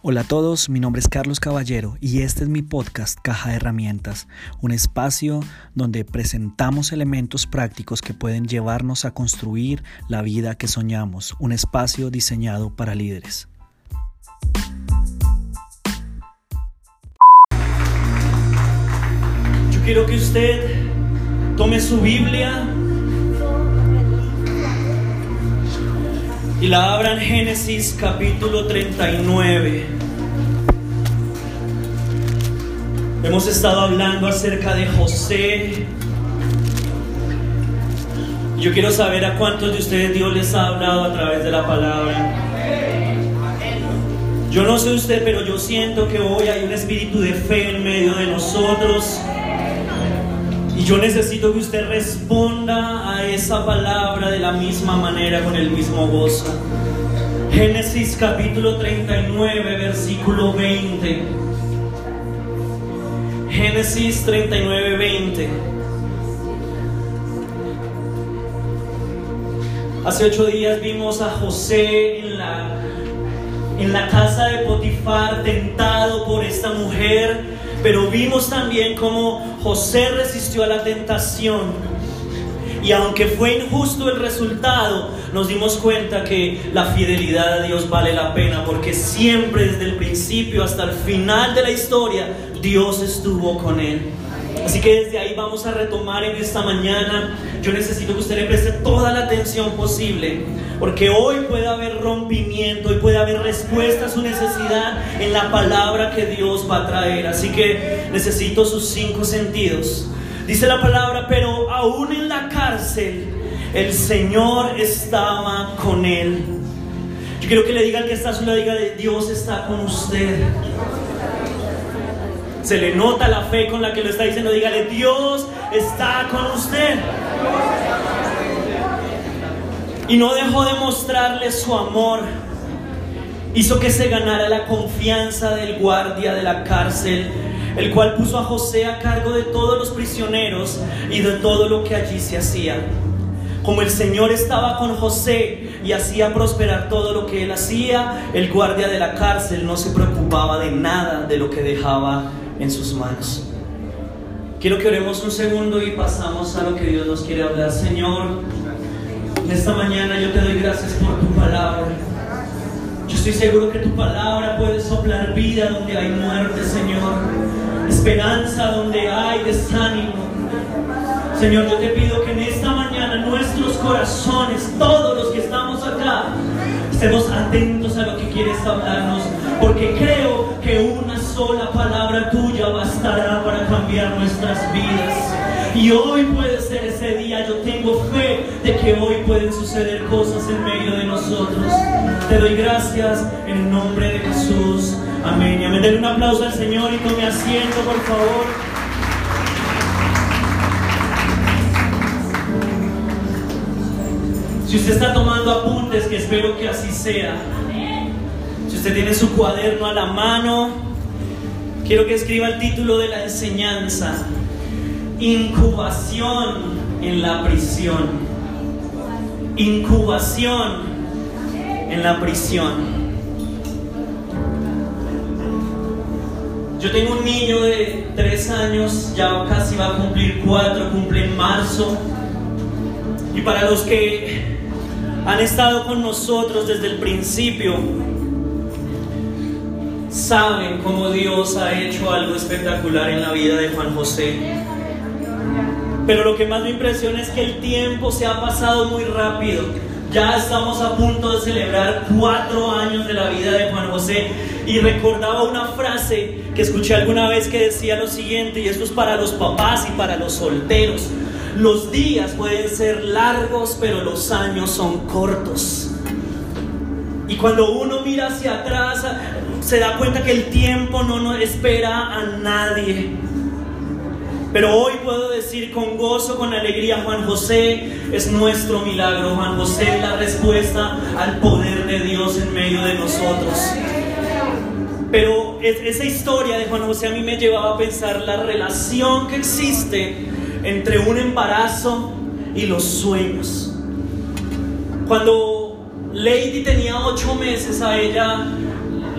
Hola a todos, mi nombre es Carlos Caballero y este es mi podcast Caja de Herramientas, un espacio donde presentamos elementos prácticos que pueden llevarnos a construir la vida que soñamos, un espacio diseñado para líderes. Yo quiero que usted tome su Biblia y la abra en Génesis capítulo 39. Hemos estado hablando acerca de José. Yo quiero saber a cuántos de ustedes Dios les ha hablado a través de la palabra. Yo no sé usted, pero yo siento que hoy hay un espíritu de fe en medio de nosotros. Y yo necesito que usted responda a esa palabra de la misma manera, con el mismo gozo. Génesis capítulo 39, versículo 20. Génesis 39, 20. Hace ocho días vimos a José en la, en la casa de Potifar tentado por esta mujer pero vimos también cómo José resistió a la tentación. Y aunque fue injusto el resultado, nos dimos cuenta que la fidelidad a Dios vale la pena, porque siempre desde el principio hasta el final de la historia, Dios estuvo con él. Así que desde ahí vamos a retomar en esta mañana. Yo necesito que usted le preste toda la atención posible, porque hoy puede haber rompimiento, y puede haber respuesta a su necesidad en la palabra que Dios va a traer. Así que necesito sus cinco sentidos. Dice la palabra, pero aún en la cárcel el Señor estaba con él. Yo quiero que le diga al que está a su lado, diga, Dios está con usted. Se le nota la fe con la que lo está diciendo. Dígale, Dios está con usted. Y no dejó de mostrarle su amor. Hizo que se ganara la confianza del guardia de la cárcel, el cual puso a José a cargo de todos los prisioneros y de todo lo que allí se hacía. Como el Señor estaba con José y hacía prosperar todo lo que él hacía, el guardia de la cárcel no se preocupaba de nada de lo que dejaba en sus manos. Quiero que oremos un segundo y pasamos a lo que Dios nos quiere hablar. Señor, esta mañana yo te doy gracias por tu palabra. Yo estoy seguro que tu palabra puede soplar vida donde hay muerte, Señor. Esperanza donde hay desánimo. Señor, yo te pido que en esta mañana nuestros corazones, todos los que estamos acá, estemos atentos a lo que quieres hablarnos, porque creo que una sola palabra tuya bastará para cambiar nuestras vidas. Y hoy puede ser ese día, yo tengo fe de que hoy pueden suceder cosas en medio de nosotros. Te doy gracias en el nombre de Jesús. Amén. Amén. Denle un aplauso al Señor y tome asiento, por favor. Si usted está tomando apuntes, que espero que así sea. Si usted tiene su cuaderno a la mano, Quiero que escriba el título de la enseñanza. Incubación en la prisión. Incubación en la prisión. Yo tengo un niño de tres años, ya casi va a cumplir cuatro, cumple en marzo. Y para los que han estado con nosotros desde el principio, saben cómo Dios ha hecho algo espectacular en la vida de Juan José. Pero lo que más me impresiona es que el tiempo se ha pasado muy rápido. Ya estamos a punto de celebrar cuatro años de la vida de Juan José y recordaba una frase que escuché alguna vez que decía lo siguiente, y esto es para los papás y para los solteros. Los días pueden ser largos, pero los años son cortos. Y cuando uno mira hacia atrás, se da cuenta que el tiempo no nos espera a nadie. Pero hoy puedo decir con gozo, con alegría, Juan José es nuestro milagro. Juan José es la respuesta al poder de Dios en medio de nosotros. Pero esa historia de Juan José a mí me llevaba a pensar la relación que existe entre un embarazo y los sueños. Cuando Lady tenía ocho meses, a ella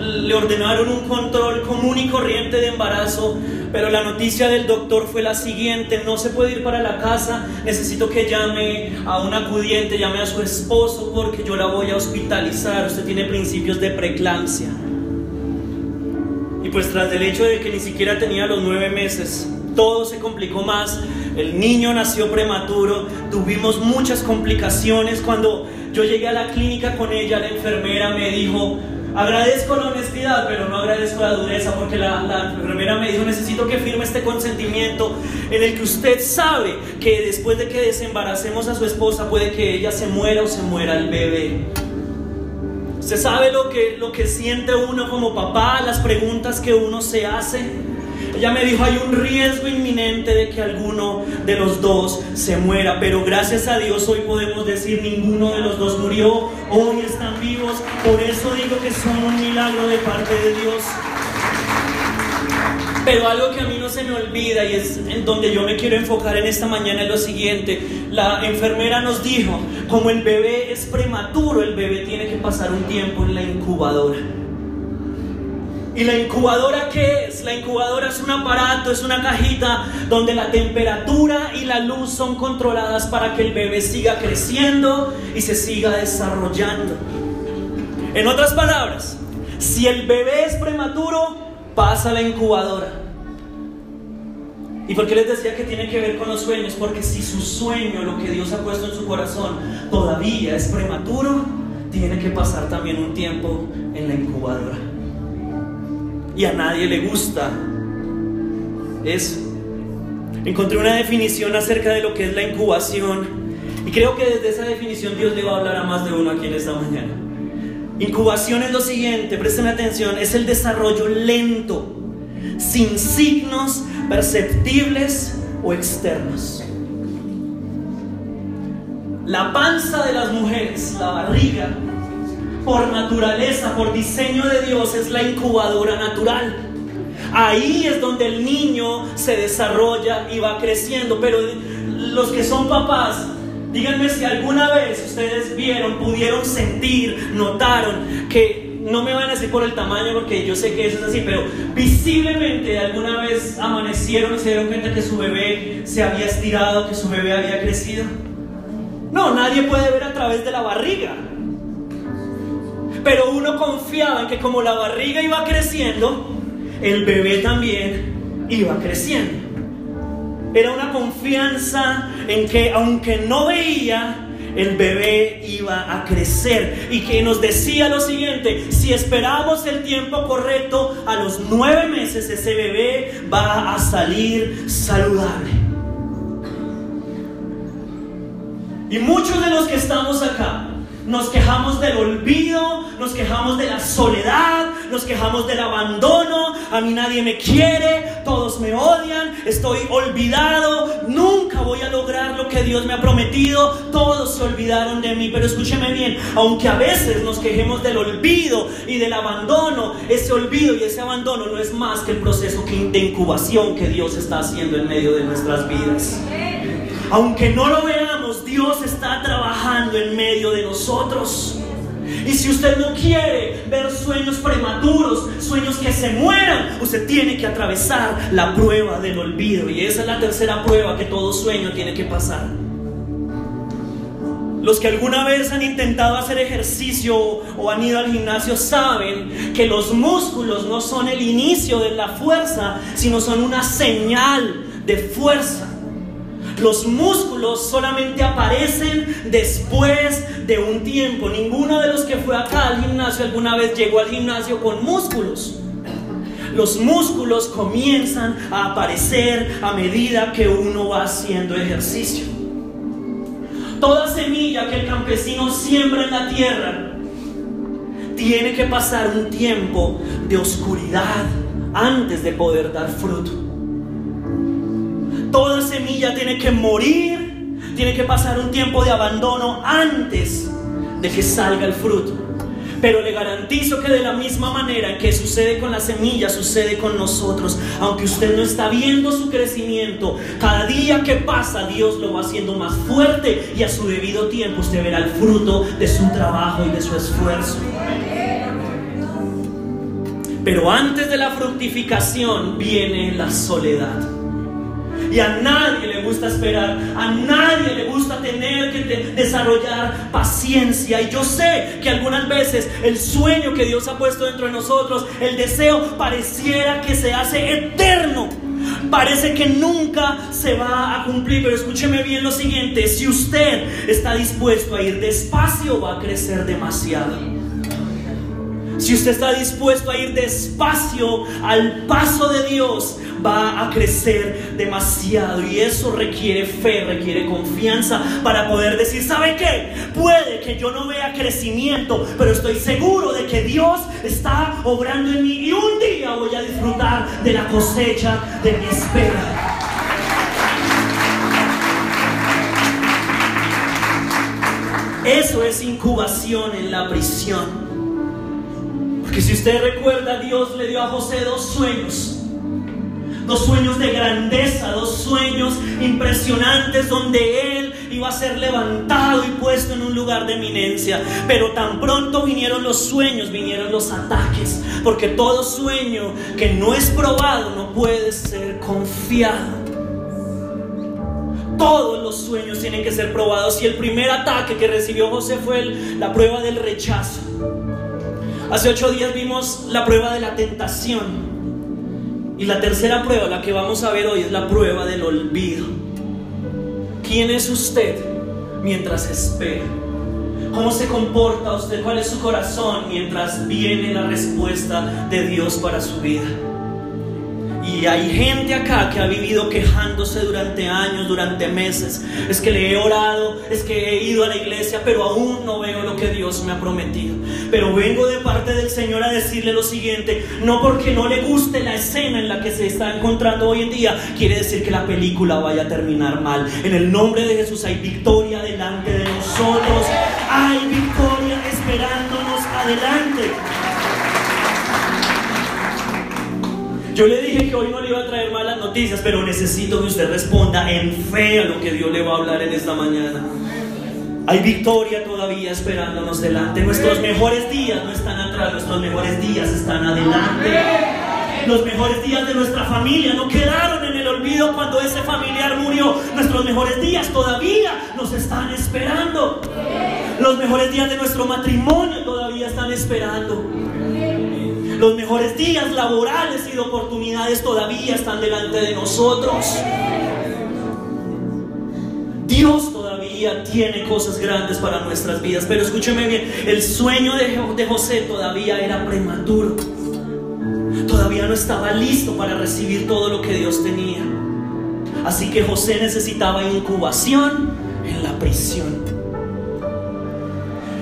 le ordenaron un control común y corriente de embarazo, pero la noticia del doctor fue la siguiente, no se puede ir para la casa, necesito que llame a un acudiente, llame a su esposo porque yo la voy a hospitalizar, usted tiene principios de preeclampsia. Y pues tras el hecho de que ni siquiera tenía los nueve meses, todo se complicó más, el niño nació prematuro, tuvimos muchas complicaciones cuando yo llegué a la clínica con ella, la enfermera me dijo, Agradezco la honestidad, pero no agradezco la dureza, porque la, enfermera me dijo, necesito que firme este consentimiento en el que usted sabe que después de que desembaracemos a su esposa puede que ella se muera o se muera el bebé. Usted sabe lo que, lo que siente uno como papá, las preguntas que uno se hace. Ella me dijo, hay un riesgo inminente de que alguno de los dos se muera, pero gracias a Dios hoy podemos decir ninguno de los dos murió, hoy están vivos, por eso digo que son un milagro de parte de Dios. Pero algo que a mí no se me olvida y es en donde yo me quiero enfocar en esta mañana es lo siguiente. La enfermera nos dijo, como el bebé es prematuro, el bebé tiene que pasar un tiempo en la incubadora. ¿Y la incubadora qué es? La incubadora es un aparato, es una cajita donde la temperatura y la luz son controladas para que el bebé siga creciendo y se siga desarrollando. En otras palabras, si el bebé es prematuro, pasa a la incubadora. ¿Y por qué les decía que tiene que ver con los sueños? Porque si su sueño, lo que Dios ha puesto en su corazón, todavía es prematuro, tiene que pasar también un tiempo en la incubadora y a nadie le gusta eso. Encontré una definición acerca de lo que es la incubación y creo que desde esa definición Dios le va a hablar a más de uno aquí en esta mañana. Incubación es lo siguiente, presten atención, es el desarrollo lento, sin signos perceptibles o externos. La panza de las mujeres, la barriga, por naturaleza, por diseño de Dios, es la incubadora natural. Ahí es donde el niño se desarrolla y va creciendo. Pero los que son papás, díganme si alguna vez ustedes vieron, pudieron sentir, notaron que no me van a decir por el tamaño porque yo sé que eso es así, pero visiblemente alguna vez amanecieron y se dieron cuenta que su bebé se había estirado, que su bebé había crecido. No, nadie puede ver a través de la barriga. Pero uno confiaba en que como la barriga iba creciendo, el bebé también iba creciendo. Era una confianza en que aunque no veía, el bebé iba a crecer y que nos decía lo siguiente, si esperamos el tiempo correcto, a los nueve meses ese bebé va a salir saludable. Y muchos de los que estamos acá nos quejamos del olvido, nos quejamos de la soledad, nos quejamos del abandono, a mí nadie me quiere, todos me odian, estoy olvidado, nunca voy a lograr lo que Dios me ha prometido, todos se olvidaron de mí, pero escúcheme bien, aunque a veces nos quejemos del olvido y del abandono, ese olvido y ese abandono no es más que el proceso de incubación que Dios está haciendo en medio de nuestras vidas. Aunque no lo veamos, Dios está trabajando en medio de nosotros. Y si usted no quiere ver sueños prematuros, sueños que se mueran, usted tiene que atravesar la prueba del olvido. Y esa es la tercera prueba que todo sueño tiene que pasar. Los que alguna vez han intentado hacer ejercicio o han ido al gimnasio saben que los músculos no son el inicio de la fuerza, sino son una señal de fuerza. Los músculos solamente aparecen después de un tiempo. Ninguno de los que fue acá al gimnasio alguna vez llegó al gimnasio con músculos. Los músculos comienzan a aparecer a medida que uno va haciendo ejercicio. Toda semilla que el campesino siembra en la tierra tiene que pasar un tiempo de oscuridad antes de poder dar fruto. Toda semilla tiene que morir, tiene que pasar un tiempo de abandono antes de que salga el fruto. Pero le garantizo que de la misma manera que sucede con la semilla, sucede con nosotros. Aunque usted no está viendo su crecimiento, cada día que pasa Dios lo va haciendo más fuerte y a su debido tiempo usted verá el fruto de su trabajo y de su esfuerzo. Pero antes de la fructificación viene la soledad. Y a nadie le gusta esperar, a nadie le gusta tener que desarrollar paciencia. Y yo sé que algunas veces el sueño que Dios ha puesto dentro de nosotros, el deseo pareciera que se hace eterno. Parece que nunca se va a cumplir, pero escúcheme bien lo siguiente, si usted está dispuesto a ir despacio, va a crecer demasiado. Si usted está dispuesto a ir despacio al paso de Dios, va a crecer demasiado. Y eso requiere fe, requiere confianza para poder decir, ¿sabe qué? Puede que yo no vea crecimiento, pero estoy seguro de que Dios está obrando en mí y un día voy a disfrutar de la cosecha de mi espera. Eso es incubación en la prisión. Porque si usted recuerda, Dios le dio a José dos sueños. Dos sueños de grandeza, dos sueños impresionantes donde él iba a ser levantado y puesto en un lugar de eminencia. Pero tan pronto vinieron los sueños, vinieron los ataques. Porque todo sueño que no es probado no puede ser confiado. Todos los sueños tienen que ser probados y el primer ataque que recibió José fue la prueba del rechazo. Hace ocho días vimos la prueba de la tentación. Y la tercera prueba, la que vamos a ver hoy, es la prueba del olvido. ¿Quién es usted mientras espera? ¿Cómo se comporta usted? ¿Cuál es su corazón mientras viene la respuesta de Dios para su vida? Y hay gente acá que ha vivido quejándose durante años, durante meses. Es que le he orado, es que he ido a la iglesia, pero aún no veo lo que Dios me ha prometido. Pero vengo de parte del Señor a decirle lo siguiente, no porque no le guste la escena en la que se está encontrando hoy en día, quiere decir que la película vaya a terminar mal. En el nombre de Jesús hay victoria delante de nosotros, hay victoria esperándonos adelante. Yo le dije que hoy no le iba a traer malas noticias, pero necesito que usted responda en fe a lo que Dios le va a hablar en esta mañana. Hay victoria todavía esperándonos delante. Nuestros mejores días no están atrás, nuestros mejores días están adelante. Los mejores días de nuestra familia no quedaron en el olvido cuando ese familiar murió. Nuestros mejores días todavía nos están esperando. Los mejores días de nuestro matrimonio todavía están esperando. Los mejores días laborales y de oportunidades todavía están delante de nosotros. Dios todavía tiene cosas grandes para nuestras vidas, pero escúcheme bien, el sueño de, José todavía era prematuro. Todavía no estaba listo para recibir todo lo que Dios tenía. Así que José necesitaba incubación en la prisión.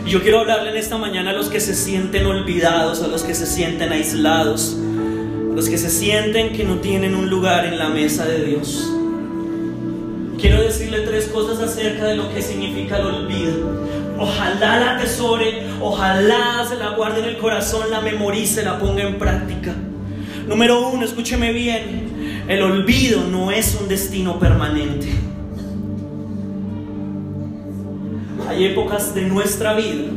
Yo quiero hablarle en esta mañana a los que se sienten olvidados, a los que se sienten aislados, a los que se sienten que no tienen un lugar en la mesa de Dios. Quiero decirle tres cosas acerca de lo que significa el olvido. Ojalá la atesore, ojalá se la guarde en el corazón, la memorice, la ponga en práctica. Número uno, escúcheme bien, el olvido no es un destino permanente. Hay épocas de nuestra vida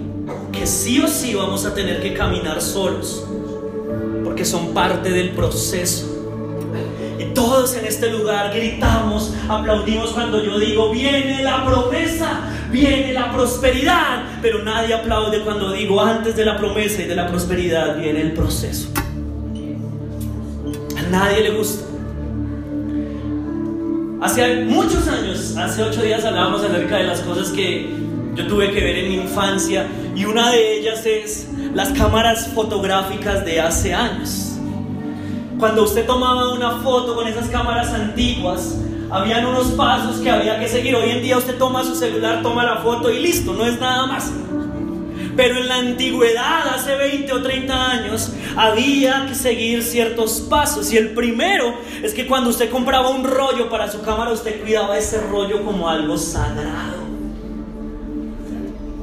que sí o sí vamos a tener que caminar solos, porque son parte del proceso. Y todos en este lugar gritamos, aplaudimos cuando yo digo, viene la promesa, viene la prosperidad, pero nadie aplaude cuando digo, antes de la promesa y de la prosperidad viene el proceso. A nadie le gusta. Hace muchos años, hace ocho días hablábamos acerca de las cosas que yo tuve que ver en mi infancia y una de ellas es las cámaras fotográficas de hace años. Cuando usted tomaba una foto con esas cámaras antiguas, habían unos pasos que había que seguir. Hoy en día usted toma su celular, toma la foto y listo, no es nada más. Pero en la antigüedad, hace 20 o 30 años, había que seguir ciertos pasos. Y el primero es que cuando usted compraba un rollo para su cámara, usted cuidaba ese rollo como algo sagrado.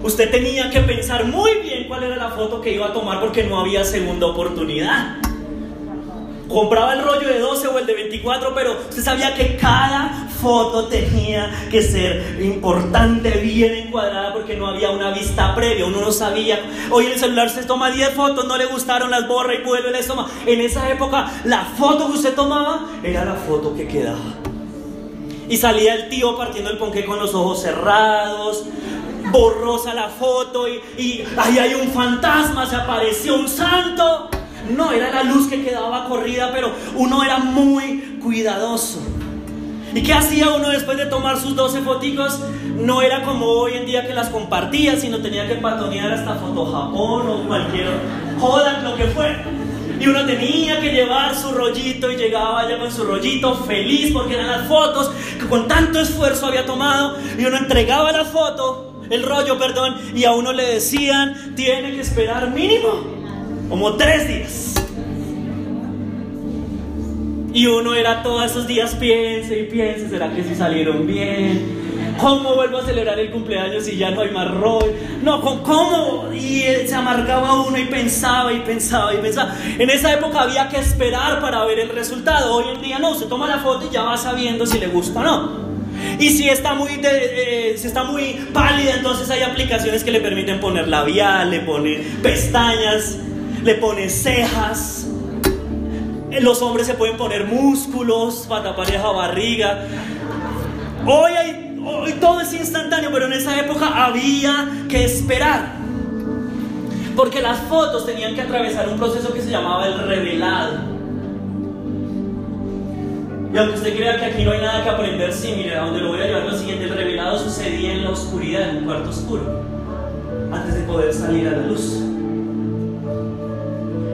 Usted tenía que pensar muy bien cuál era la foto que iba a tomar porque no había segunda oportunidad. Compraba el rollo de 12 o el de 24, pero usted sabía que cada foto tenía que ser importante, bien encuadrada, porque no había una vista previa, uno no sabía. Hoy el celular se toma 10 fotos, no le gustaron las borra y vuelve las toma. En esa época, la foto que usted tomaba era la foto que quedaba. Y salía el tío partiendo el ponqué con los ojos cerrados, borrosa la foto y, y ahí hay un fantasma, se apareció un santo. No, era la luz que quedaba corrida, pero uno era muy cuidadoso. ¿Y qué hacía uno después de tomar sus 12 foticos? No era como hoy en día que las compartía, sino tenía que patonear hasta Foto Japón o cualquier joda, lo que fuera. Y uno tenía que llevar su rollito y llegaba allá con su rollito feliz porque eran las fotos que con tanto esfuerzo había tomado. Y uno entregaba la foto, el rollo, perdón, y a uno le decían, tiene que esperar mínimo como tres días. Y uno era todos esos días, piense y piense, ¿será que si salieron bien? ¿Cómo vuelvo a celebrar el cumpleaños si ya no hay más rol? No, ¿cómo? Y se amargaba uno y pensaba y pensaba y pensaba. En esa época había que esperar para ver el resultado. Hoy en día no, se toma la foto y ya va sabiendo si le gusta o no. Y si está muy, eh, si está muy pálida, entonces hay aplicaciones que le permiten poner labial, le pone pestañas, le pone cejas. Los hombres se pueden poner músculos para tapar barriga. Hoy, hay, hoy todo es instantáneo, pero en esa época había que esperar. Porque las fotos tenían que atravesar un proceso que se llamaba el revelado. Y aunque usted crea que aquí no hay nada que aprender, sí, mire, a donde lo voy a llevar lo siguiente, el revelado sucedía en la oscuridad, en un cuarto oscuro, antes de poder salir a la luz.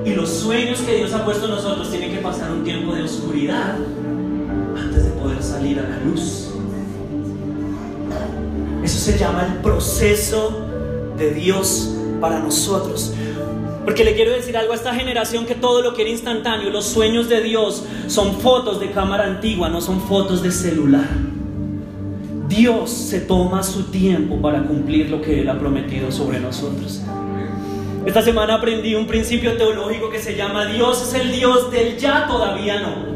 Y los sueños que Dios ha puesto en nosotros tienen que pasar un tiempo de oscuridad antes de poder salir a la luz. Eso se llama el proceso de Dios para nosotros. Porque le quiero decir algo a esta generación que todo lo quiere instantáneo. Los sueños de Dios son fotos de cámara antigua, no son fotos de celular. Dios se toma su tiempo para cumplir lo que Él ha prometido sobre nosotros. Esta semana aprendí un principio teológico que se llama Dios es el Dios del ya todavía no.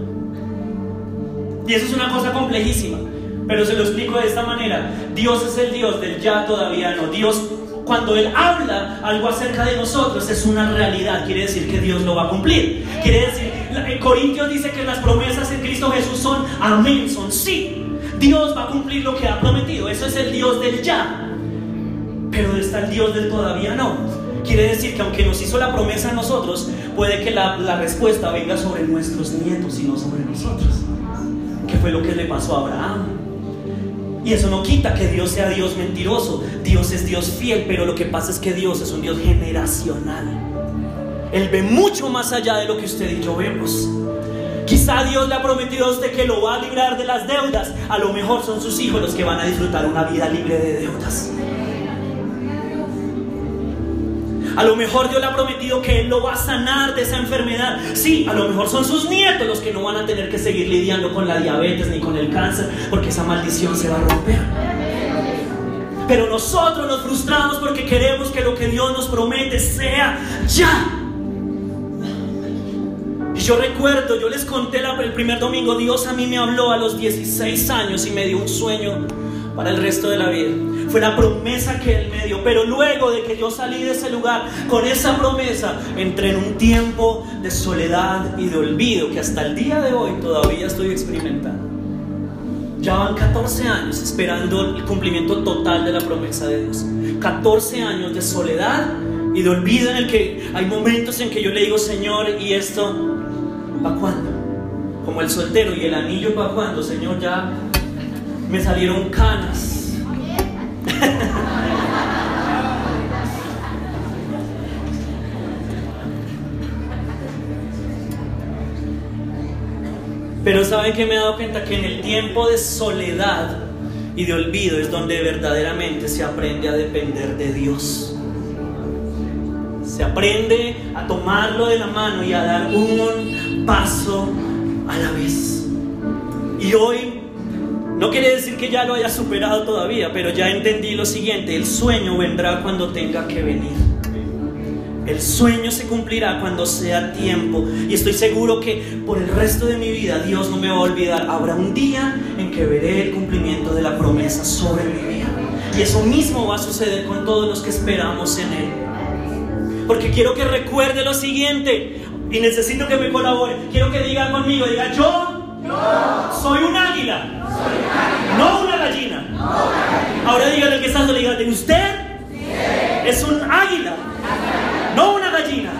Y eso es una cosa complejísima, pero se lo explico de esta manera. Dios es el Dios del ya todavía no. Dios cuando Él habla algo acerca de nosotros es una realidad, quiere decir que Dios lo va a cumplir. Quiere decir, Corintios dice que las promesas en Cristo Jesús son amén, son sí. Dios va a cumplir lo que ha prometido, eso es el Dios del ya. Pero está el Dios del todavía no. Quiere decir que aunque nos hizo la promesa a nosotros, puede que la, respuesta venga sobre nuestros nietos y no sobre nosotros. ¿Qué fue lo que le pasó a Abraham? Y eso no quita que Dios sea Dios mentiroso. Dios es Dios fiel, pero lo que pasa es que Dios es un Dios generacional. Él ve mucho más allá de lo que usted y yo vemos. Quizá Dios le ha prometido a usted que lo va a librar de las deudas. A lo mejor son sus hijos los que van a disfrutar una vida libre de deudas. A lo mejor Dios le ha prometido que Él lo va a sanar de esa enfermedad. Sí, a lo mejor son sus nietos los que no van a tener que seguir lidiando con la diabetes ni con el cáncer, porque esa maldición se va a romper. Pero nosotros nos frustramos porque queremos que lo que Dios nos promete sea ya. Y yo recuerdo, yo les conté el primer domingo, Dios a mí me habló a los 16 años y me dio un sueño para el resto de la vida. Fue la promesa que Él me dio. Pero luego de que yo salí de ese lugar con esa promesa, entré en un tiempo de soledad y de olvido que hasta el día de hoy todavía estoy experimentando. Ya van 14 años esperando el cumplimiento total de la promesa de Dios. 14 años de soledad y de olvido en el que hay momentos en que yo le digo, Señor, ¿y esto para cuándo? Como el soltero y el anillo para cuándo, Señor, ya me salieron canas. Pero saben que me he dado cuenta que en el tiempo de soledad y de olvido es donde verdaderamente se aprende a depender de Dios. Se aprende a tomarlo de la mano y a dar un paso a la vez. Y hoy no quiere decir que ya lo haya superado todavía, pero ya entendí lo siguiente, el sueño vendrá cuando tenga que venir. El sueño se cumplirá cuando sea tiempo. Y estoy seguro que por el resto de mi vida Dios no me va a olvidar. Habrá un día en que veré el cumplimiento de la promesa sobre mi vida. Y eso mismo va a suceder con todos los que esperamos en Él. Porque quiero que recuerde lo siguiente. Y necesito que me colabore. Quiero que diga conmigo, diga yo, soy un águila. No una gallina. Ahora dígale al que está dígale, usted es un águila no una gallina.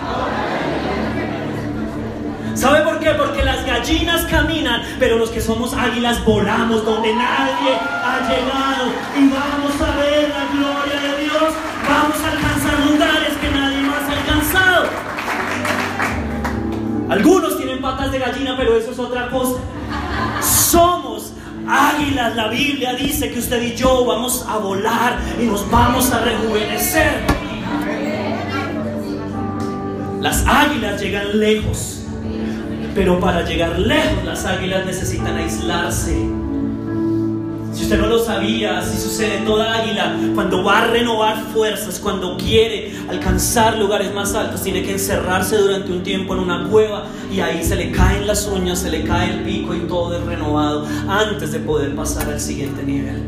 ¿Sabe por qué? Porque las gallinas caminan, pero los que somos águilas volamos donde nadie ha llegado y vamos a ver la gloria de Dios, vamos a alcanzar lugares que nadie más ha alcanzado. Algunos tienen patas de gallina, pero eso es otra cosa. Somos águilas, la Biblia dice que usted y yo vamos a volar y nos vamos a rejuvenecer. Las águilas llegan lejos, pero para llegar lejos las águilas necesitan aislarse. Si usted no lo sabía, así sucede toda águila, cuando va a renovar fuerzas, cuando quiere alcanzar lugares más altos, tiene que encerrarse durante un tiempo en una cueva y ahí se le caen las uñas, se le cae el pico y todo es renovado antes de poder pasar al siguiente nivel.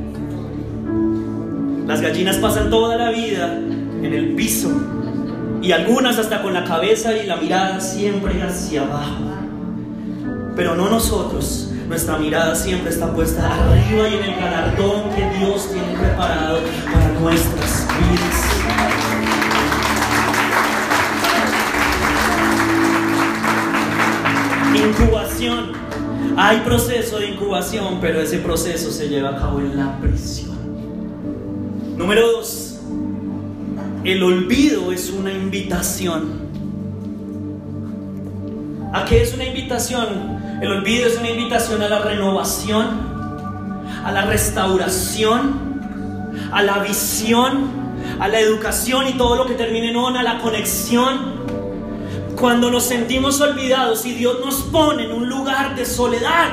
Las gallinas pasan toda la vida en el piso y algunas hasta con la cabeza y la mirada siempre hacia abajo. Pero no nosotros, nuestra mirada siempre está puesta arriba y en el galardón que Dios tiene preparado para nuestras vidas. Incubación. Hay proceso de incubación, pero ese proceso se lleva a cabo en la prisión. Número dos el olvido es una invitación. ¿A qué es una invitación? El olvido es una invitación a la renovación, a la restauración, a la visión, a la educación y todo lo que termine en on, a la conexión. Cuando nos sentimos olvidados y Dios nos pone en un lugar de soledad,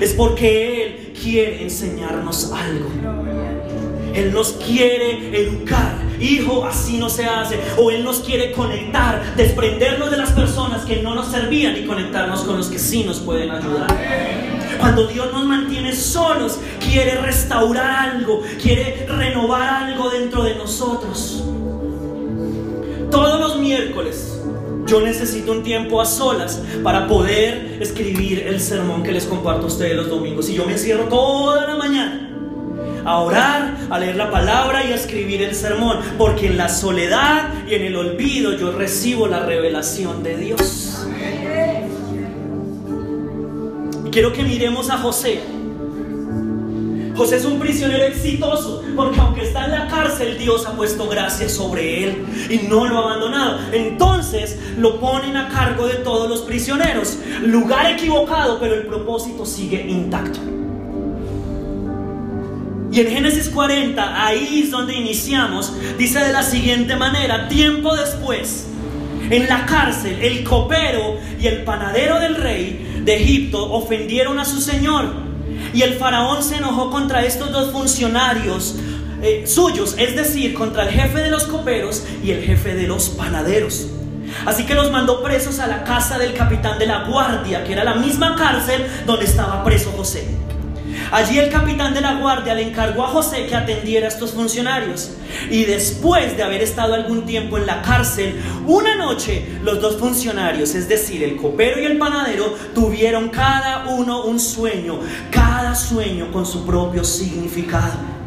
es porque Él quiere enseñarnos algo. Él nos quiere educar hijo, así no se hace. O Él nos quiere conectar, desprendernos de las personas que no nos servían y conectarnos con los que sí nos pueden ayudar. Cuando Dios nos mantiene solos, quiere restaurar algo, quiere renovar algo dentro de nosotros. Todos los miércoles yo necesito un tiempo a solas para poder escribir el sermón que les comparto a ustedes los domingos. Y yo me encierro toda la mañana a orar, a leer la palabra y a escribir el sermón, porque en la soledad y en el olvido yo recibo la revelación de Dios. Y quiero que miremos a José. José es un prisionero exitoso, porque aunque está en la cárcel, Dios ha puesto gracia sobre él y no lo ha abandonado. Entonces lo ponen a cargo de todos los prisioneros. Lugar equivocado, pero el propósito sigue intacto. Y en Génesis 40, ahí es donde iniciamos, dice de la siguiente manera, tiempo después, en la cárcel, el copero y el panadero del rey de Egipto ofendieron a su señor. Y el faraón se enojó contra estos dos funcionarios eh, suyos, es decir, contra el jefe de los coperos y el jefe de los panaderos. Así que los mandó presos a la casa del capitán de la guardia, que era la misma cárcel donde estaba preso José. Allí el capitán de la guardia le encargó a José que atendiera a estos funcionarios. Y después de haber estado algún tiempo en la cárcel, una noche los dos funcionarios, es decir, el copero y el panadero, tuvieron cada uno un sueño, cada sueño con su propio significado.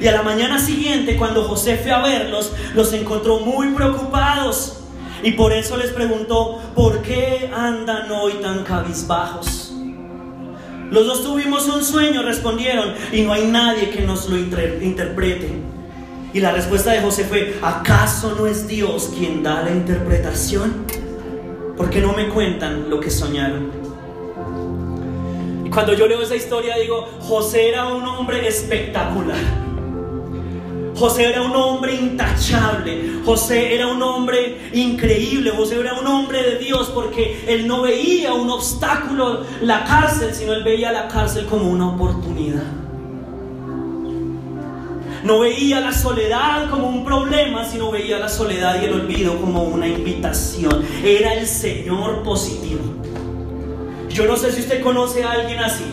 Y a la mañana siguiente, cuando José fue a verlos, los encontró muy preocupados. Y por eso les preguntó, ¿por qué andan hoy tan cabizbajos? Los dos tuvimos un sueño, respondieron, y no hay nadie que nos lo interprete. Y la respuesta de José fue, ¿acaso no es Dios quien da la interpretación? ¿Por qué no me cuentan lo que soñaron? Y cuando yo leo esa historia digo, José era un hombre espectacular. José era un hombre intachable, José era un hombre increíble, José era un hombre de Dios porque él no veía un obstáculo, la cárcel, sino él veía la cárcel como una oportunidad. No veía la soledad como un problema, sino veía la soledad y el olvido como una invitación. Era el Señor positivo. Yo no sé si usted conoce a alguien así.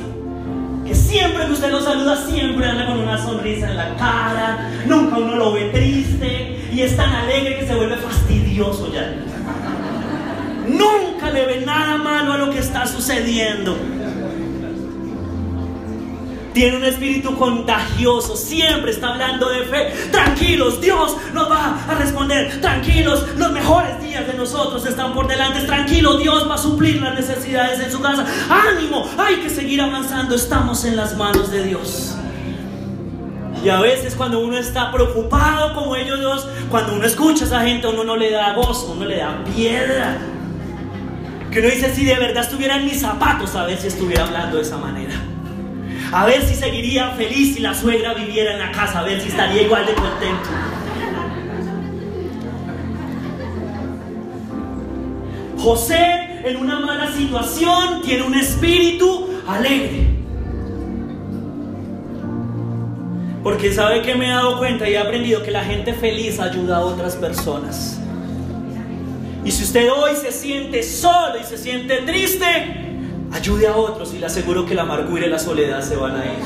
Que siempre que usted lo saluda, siempre anda con una sonrisa en la cara. Nunca uno lo ve triste. Y es tan alegre que se vuelve fastidioso ya. Nunca le ve nada malo a lo que está sucediendo. Tiene un espíritu contagioso, siempre está hablando de fe. Tranquilos, Dios nos va a responder. Tranquilos, los mejores días de nosotros están por delante. Tranquilo, Dios va a suplir las necesidades en su casa. Ánimo, hay que seguir avanzando. Estamos en las manos de Dios. Y a veces cuando uno está preocupado como ellos dos, cuando uno escucha a esa gente, uno no le da gozo, uno le da piedra. Que uno dice, si de verdad estuviera en mis zapatos, a ver si estuviera hablando de esa manera. A ver si seguiría feliz si la suegra viviera en la casa, a ver si estaría igual de contento. José en una mala situación tiene un espíritu alegre. Porque sabe que me he dado cuenta y he aprendido que la gente feliz ayuda a otras personas. Y si usted hoy se siente solo y se siente triste, Ayude a otros y le aseguro que la amargura y la soledad se van a ir.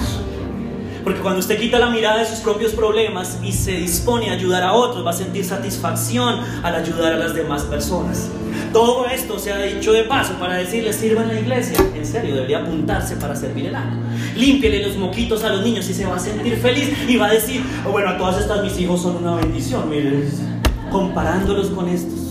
Porque cuando usted quita la mirada de sus propios problemas y se dispone a ayudar a otros, va a sentir satisfacción al ayudar a las demás personas. Todo esto se ha dicho de paso para decirle, sirva en la iglesia. En serio, debería apuntarse para servir el alma. Límpiele los moquitos a los niños y se va a sentir feliz y va a decir, oh, bueno, a todas estas mis hijos son una bendición, miren, comparándolos con estos.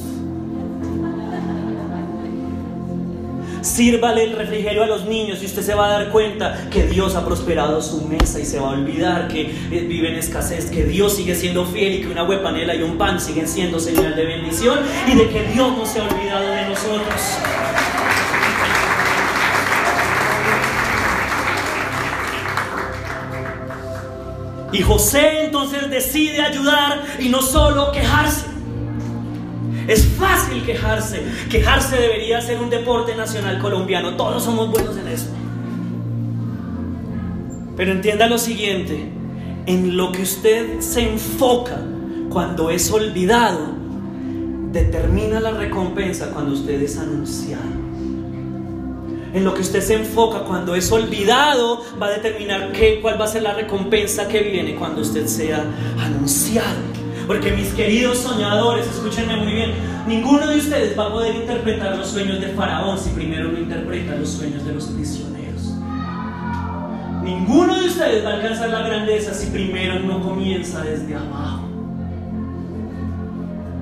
Sírvale el refrigerio a los niños y usted se va a dar cuenta que Dios ha prosperado su mesa y se va a olvidar que eh, vive en escasez, que Dios sigue siendo fiel y que una huepanela y un pan siguen siendo señal de bendición y de que Dios no se ha olvidado de nosotros. Y José entonces decide ayudar y no solo quejarse. Es fácil quejarse. Quejarse debería ser un deporte nacional colombiano. Todos somos buenos en eso. Pero entienda lo siguiente. En lo que usted se enfoca cuando es olvidado, determina la recompensa cuando usted es anunciado. En lo que usted se enfoca cuando es olvidado va a determinar qué, cuál va a ser la recompensa que viene cuando usted sea anunciado. Porque mis queridos soñadores, escúchenme muy bien, ninguno de ustedes va a poder interpretar los sueños de Faraón si primero no interpreta los sueños de los prisioneros. Ninguno de ustedes va a alcanzar la grandeza si primero no comienza desde abajo.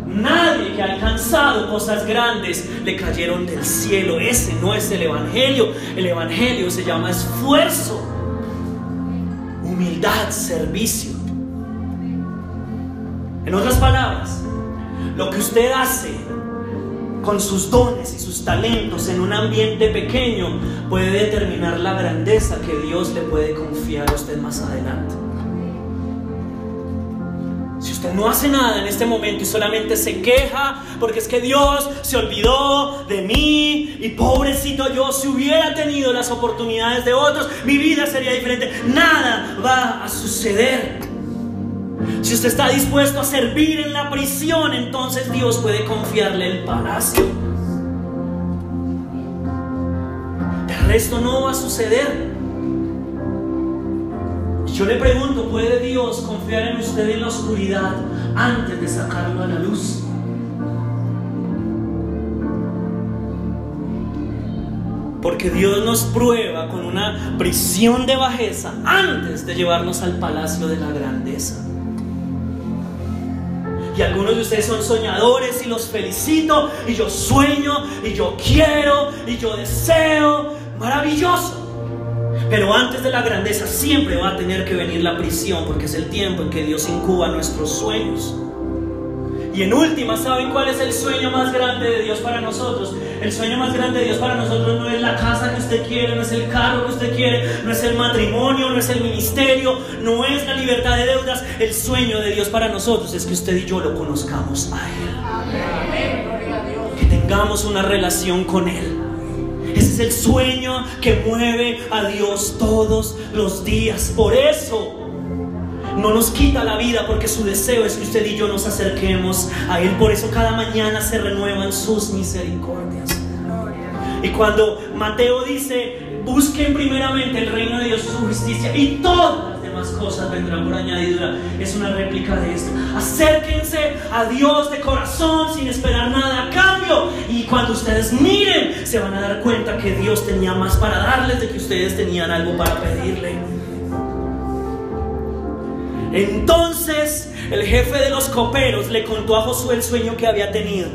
Nadie que ha alcanzado cosas grandes le cayeron del cielo. Ese no es el Evangelio. El Evangelio se llama esfuerzo, humildad, servicio. En otras palabras, lo que usted hace con sus dones y sus talentos en un ambiente pequeño puede determinar la grandeza que Dios le puede confiar a usted más adelante. Si usted no hace nada en este momento y solamente se queja porque es que Dios se olvidó de mí y pobrecito yo, si hubiera tenido las oportunidades de otros, mi vida sería diferente. Nada va a suceder. Si usted está dispuesto a servir en la prisión, entonces Dios puede confiarle el palacio. El resto no va a suceder. Yo le pregunto, ¿puede Dios confiar en usted en la oscuridad antes de sacarlo a la luz? Porque Dios nos prueba con una prisión de bajeza antes de llevarnos al palacio de la grandeza. Y algunos de ustedes son soñadores y los felicito. Y yo sueño y yo quiero y yo deseo. Maravilloso. Pero antes de la grandeza siempre va a tener que venir la prisión porque es el tiempo en que Dios incuba nuestros sueños. Y en última, ¿saben cuál es el sueño más grande de Dios para nosotros? El sueño más grande de Dios para nosotros no es la casa que usted quiere, no es el carro que usted quiere, no es el matrimonio, no es el ministerio, no es la libertad de deudas. El sueño de Dios para nosotros es que usted y yo lo conozcamos a Él. Que tengamos una relación con Él. Ese es el sueño que mueve a Dios todos los días. Por eso no nos quita la vida porque su deseo es que usted y yo nos acerquemos a Él. Por eso cada mañana se renuevan sus misericordias. Y cuando Mateo dice, busquen primeramente el reino de Dios su justicia y todas las demás cosas vendrán por añadidura, es una réplica de esto. Acérquense a Dios de corazón sin esperar nada a cambio. Y cuando ustedes miren, se van a dar cuenta que Dios tenía más para darles de que ustedes tenían algo para pedirle. Entonces el jefe de los coperos le contó a Josué el sueño que había tenido.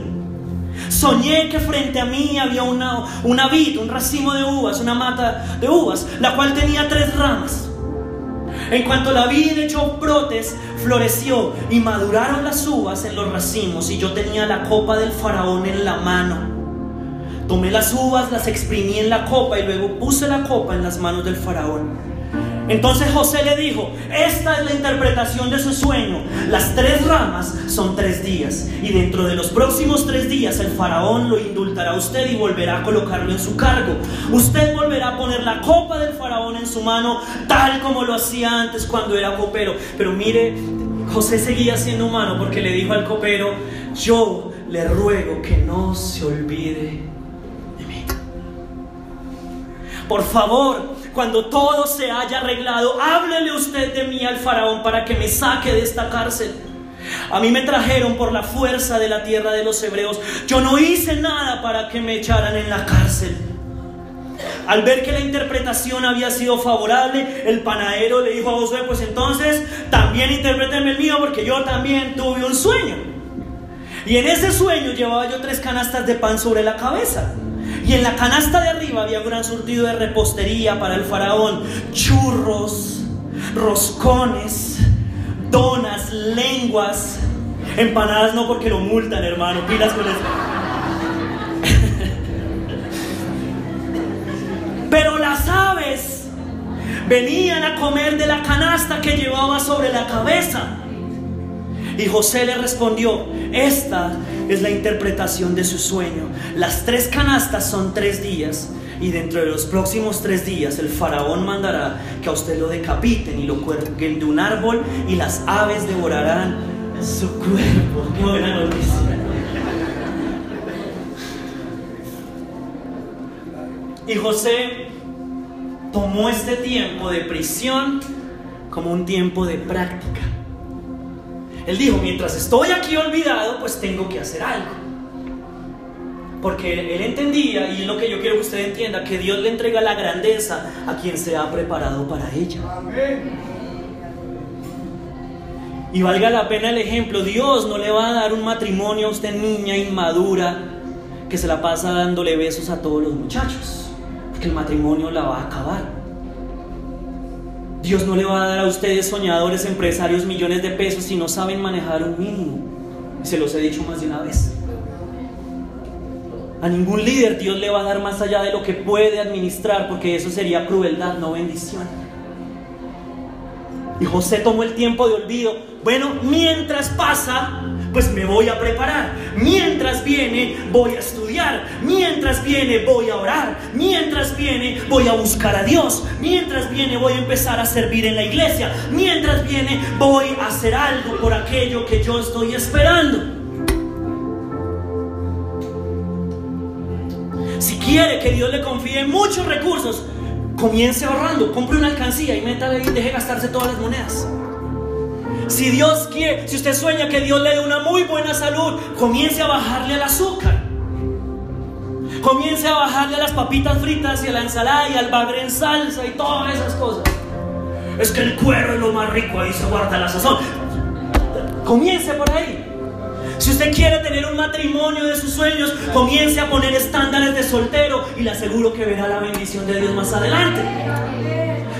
Soñé que frente a mí había una, una vid, un racimo de uvas, una mata de uvas, la cual tenía tres ramas. En cuanto la vid echó brotes, floreció y maduraron las uvas en los racimos y yo tenía la copa del faraón en la mano. Tomé las uvas, las exprimí en la copa y luego puse la copa en las manos del faraón. Entonces José le dijo, esta es la interpretación de su sueño. Las tres ramas son tres días. Y dentro de los próximos tres días el faraón lo indultará a usted y volverá a colocarlo en su cargo. Usted volverá a poner la copa del faraón en su mano tal como lo hacía antes cuando era copero. Pero mire, José seguía siendo humano porque le dijo al copero, yo le ruego que no se olvide de mí. Por favor, cuando todo se haya arreglado, háblele usted de mí al faraón para que me saque de esta cárcel. A mí me trajeron por la fuerza de la tierra de los hebreos. Yo no hice nada para que me echaran en la cárcel. Al ver que la interpretación había sido favorable, el panadero le dijo a Josué, pues entonces también interpréteme el mío porque yo también tuve un sueño. Y en ese sueño llevaba yo tres canastas de pan sobre la cabeza. Y en la canasta de arriba había un gran surtido de repostería para el faraón. Churros, roscones, donas, lenguas. Empanadas no porque lo multan, hermano. Pilas con eso. Pero las aves venían a comer de la canasta que llevaba sobre la cabeza. Y José le respondió, esta es la interpretación de su sueño. Las tres canastas son tres días y dentro de los próximos tres días el faraón mandará que a usted lo decapiten y lo cuelguen de un árbol y las aves devorarán su cuerpo. Qué buena noticia. Y José tomó este tiempo de prisión como un tiempo de práctica. Él dijo, mientras estoy aquí olvidado, pues tengo que hacer algo. Porque él entendía, y es lo que yo quiero que usted entienda, que Dios le entrega la grandeza a quien se ha preparado para ella. Y valga la pena el ejemplo, Dios no le va a dar un matrimonio a usted niña inmadura que se la pasa dándole besos a todos los muchachos, porque el matrimonio la va a acabar. Dios no le va a dar a ustedes soñadores, empresarios, millones de pesos si no saben manejar un mínimo. Se los he dicho más de una vez. A ningún líder Dios le va a dar más allá de lo que puede administrar, porque eso sería crueldad, no bendición. Y José tomó el tiempo de olvido. Bueno, mientras pasa, pues me voy a preparar. Mientras viene, voy a estudiar. Mientras viene, voy a orar. Mientras viene, voy a buscar a Dios. Mientras viene, voy a empezar a servir en la iglesia. Mientras viene, voy a hacer algo por aquello que yo estoy esperando. Si quiere que Dios le confíe muchos recursos, comience ahorrando, compre una alcancía y métale y deje gastarse todas las monedas. Si Dios quiere, si usted sueña que Dios le dé una muy buena salud, comience a bajarle al azúcar. Comience a bajarle a las papitas fritas y a la ensalada y al bagre en salsa y todas esas cosas. Es que el cuero es lo más rico, ahí se guarda la sazón. Comience por ahí. Si usted quiere tener un matrimonio de sus sueños, comience a poner estándares de soltero y le aseguro que verá la bendición de Dios más adelante.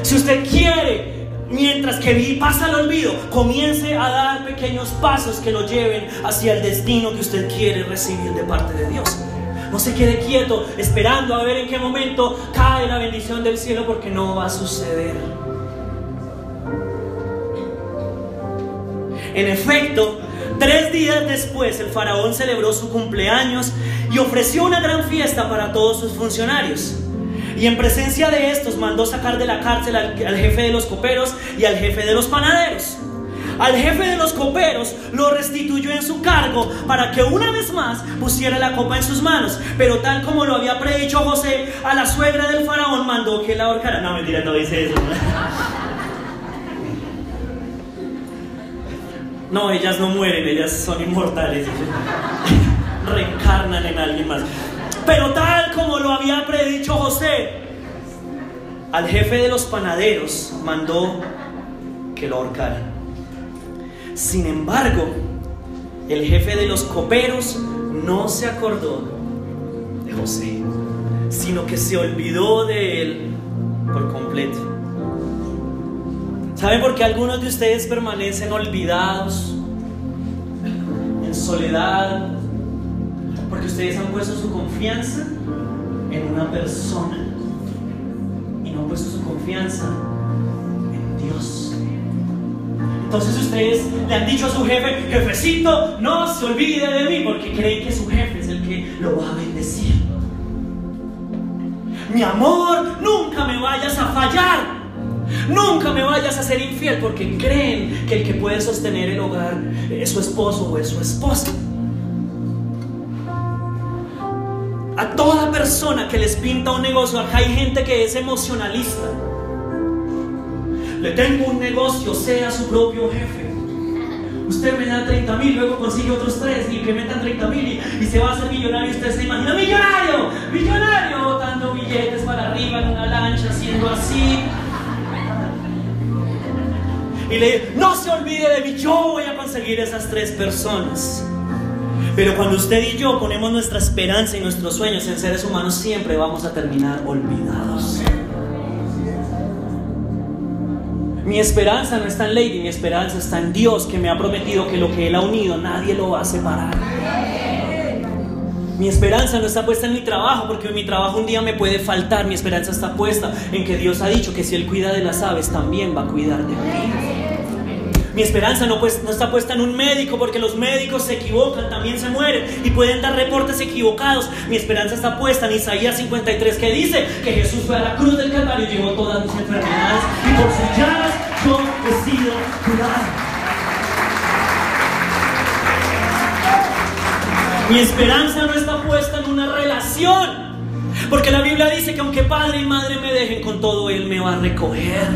Si usted quiere mientras que pasa el olvido, comience a dar pequeños pasos que lo lleven hacia el destino que usted quiere recibir de parte de Dios. No se quede quieto esperando a ver en qué momento cae la bendición del cielo porque no va a suceder. En efecto, tres días después el faraón celebró su cumpleaños y ofreció una gran fiesta para todos sus funcionarios. Y en presencia de estos mandó sacar de la cárcel al, jefe de los coperos y al jefe de los panaderos. al jefe de los coperos lo restituyó en su cargo para que una vez más pusiera la copa en sus manos. Pero tal como lo había predicho José, a la suegra del faraón mandó que la ahorcara. No, mentira, no dice eso. No, ellas no mueren, ellas son inmortales. Reencarnan en alguien más. Pero tal como lo había predicho José, al jefe de los panaderos mandó que lo ahorcaran. Sin embargo, el jefe de los coperos no se acordó de José, sino que se olvidó de él por completo. ¿Saben por qué algunos de ustedes permanecen olvidados, en soledad? Porque ustedes han puesto su confianza en una persona y no han puesto su confianza en Dios. Entonces ustedes le han dicho a su jefe, jefecito, no se olvide de mí, porque creen que su jefe es el que lo va a bendecir. Mi amor, nunca me vayas a fallar. Nunca me vayas a ser infiel porque creen que el que puede sostener el hogar es su esposo o es su esposa. A toda persona que les pinta un negocio, acá hay gente que es emocionalista. Le tengo un negocio, sea su propio jefe. Usted me da 30 mil, luego consigue otros 3 y incrementan 30 mil y, se va a hacer millonario. Usted se imagina, millonario, millonario, botando billetes para arriba en una lancha, haciendo así y le no se olvide de mí, yo voy a conseguir esas tres personas. Pero cuando usted y yo ponemos nuestra esperanza y nuestros sueños en seres humanos, siempre vamos a terminar olvidados. Mi esperanza no está en Lady, mi esperanza está en Dios que me ha prometido que lo que Él ha unido nadie lo va a separar. Mi esperanza no está puesta en mi trabajo, porque mi trabajo un día me puede faltar. Mi esperanza está puesta en que Dios ha dicho que si Él cuida de las aves, también va a cuidar de mí. Mi esperanza no, pues, no está puesta en un médico porque los médicos se equivocan, también se mueren y pueden dar reportes equivocados. Mi esperanza está puesta en Isaías 53 que dice que Jesús fue a la cruz del Calvario y llevó todas mis enfermedades y por sus llagas yo he sido curado. Mi esperanza no está puesta en una relación. Porque la Biblia dice que aunque padre y madre me dejen con todo, Él me va a recoger.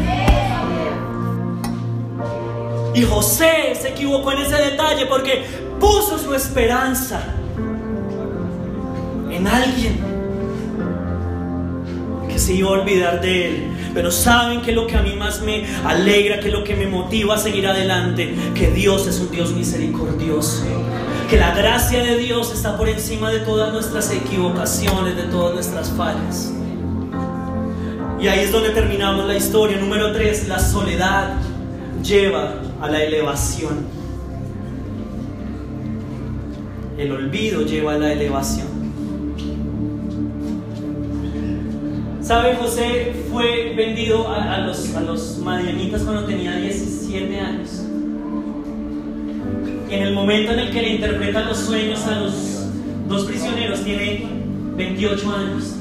Y José se equivocó en ese detalle porque puso su esperanza en alguien que se iba a olvidar de él. Pero saben que lo que a mí más me alegra, que lo que me motiva a seguir adelante, que Dios es un Dios misericordioso. Que la gracia de Dios está por encima de todas nuestras equivocaciones, de todas nuestras fallas. Y ahí es donde terminamos la historia. Número 3, la soledad lleva a la elevación. El olvido lleva a la elevación. ¿Sabe? José fue vendido a, los, a los madianitas cuando tenía 17 años. Y en el momento en el que le interpreta los sueños a los dos prisioneros, tiene 28 años.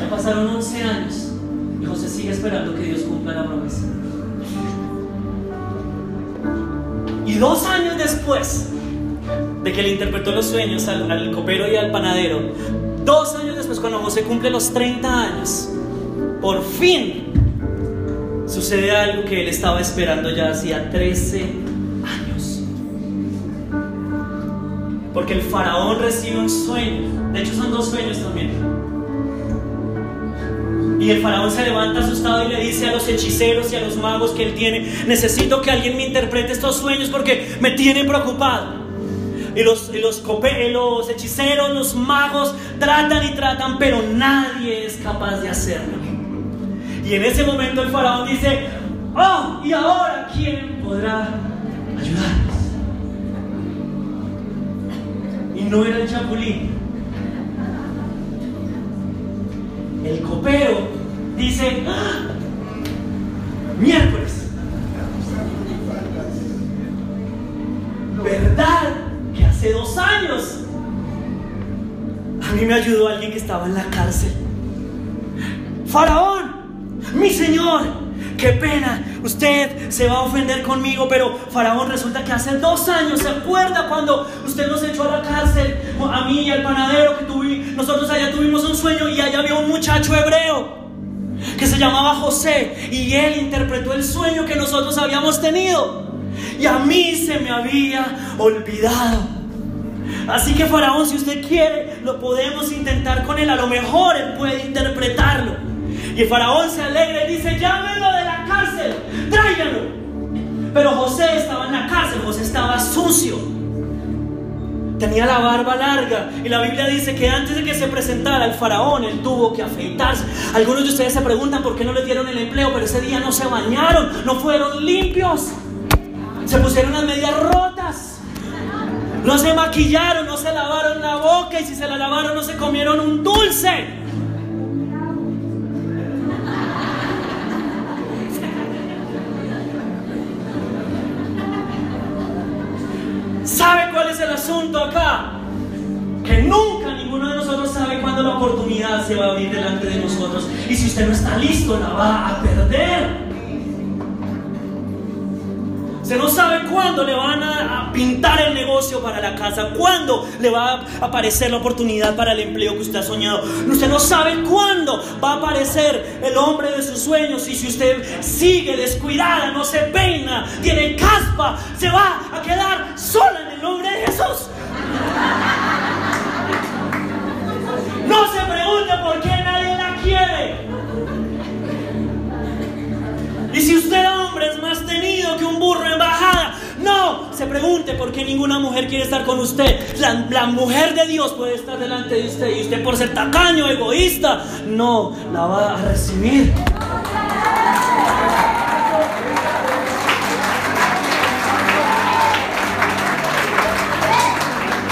Ya pasaron 11 años y José sigue esperando que Dios cumpla la promesa. Y dos años después de que le interpretó los sueños al, copero y al panadero, dos años después, cuando José cumple los 30 años, por fin sucede algo que él estaba esperando ya hacía 13 años. Porque el faraón recibe un sueño, de hecho son dos sueños también y el faraón se levanta asustado y le dice a los hechiceros y a los magos que él tiene, necesito que alguien me interprete estos sueños porque me tiene preocupado. Y los, los, los hechiceros, los magos tratan y tratan, pero nadie es capaz de hacerlo. Y en ese momento el faraón dice, oh, ¿y ahora quién podrá ayudarnos? Y no era el chapulín, el copero dice, ¡Ah! miércoles. ¿Verdad que hace dos años a mí me ayudó alguien que estaba en la cárcel? Faraón, mi señor, qué pena, usted se va a ofender conmigo, pero Faraón resulta que hace dos años, ¿se acuerda cuando usted nos echó a la cárcel? A mí y al panadero que tuvimos, nosotros allá tuvimos un sueño y allá había un muchacho hebreo que se llamaba José y él interpretó el sueño que nosotros habíamos tenido y a mí se me había olvidado. Así que Faraón, si usted quiere, lo podemos intentar con él. A lo mejor él puede interpretarlo. Y Faraón se alegra y dice, llámenlo de cárcel, tráiganlo. Pero José estaba en la cárcel, José estaba sucio. Tenía la barba larga y la Biblia dice que antes de que se presentara el faraón, él tuvo que afeitarse. Algunos de ustedes se preguntan por qué no le dieron el empleo, pero ese día no se bañaron, no fueron limpios. Se pusieron las medias rotas. No se maquillaron, no se lavaron la boca y si se la lavaron no se comieron un dulce. Asunto acá? Que nunca ninguno de nosotros sabe cuándo la oportunidad se va a abrir delante de nosotros. Y si usted no está listo, la va a perder. Se no sabe cuándo le van a, pintar el negocio para la casa, cuándo le va a aparecer la oportunidad para el empleo que usted ha soñado. Usted no sabe cuándo va a aparecer el hombre de sus sueños y si usted sigue descuidada, no se peina, tiene caspa, se va a quedar sola en nombre de Jesús. No se pregunte por qué nadie la quiere. Y si usted hombre es más tenido que un burro en bajada, no se pregunte por qué ninguna mujer quiere estar con usted. La, mujer de Dios puede estar delante de usted y usted por ser tacaño, egoísta, no la va a recibir.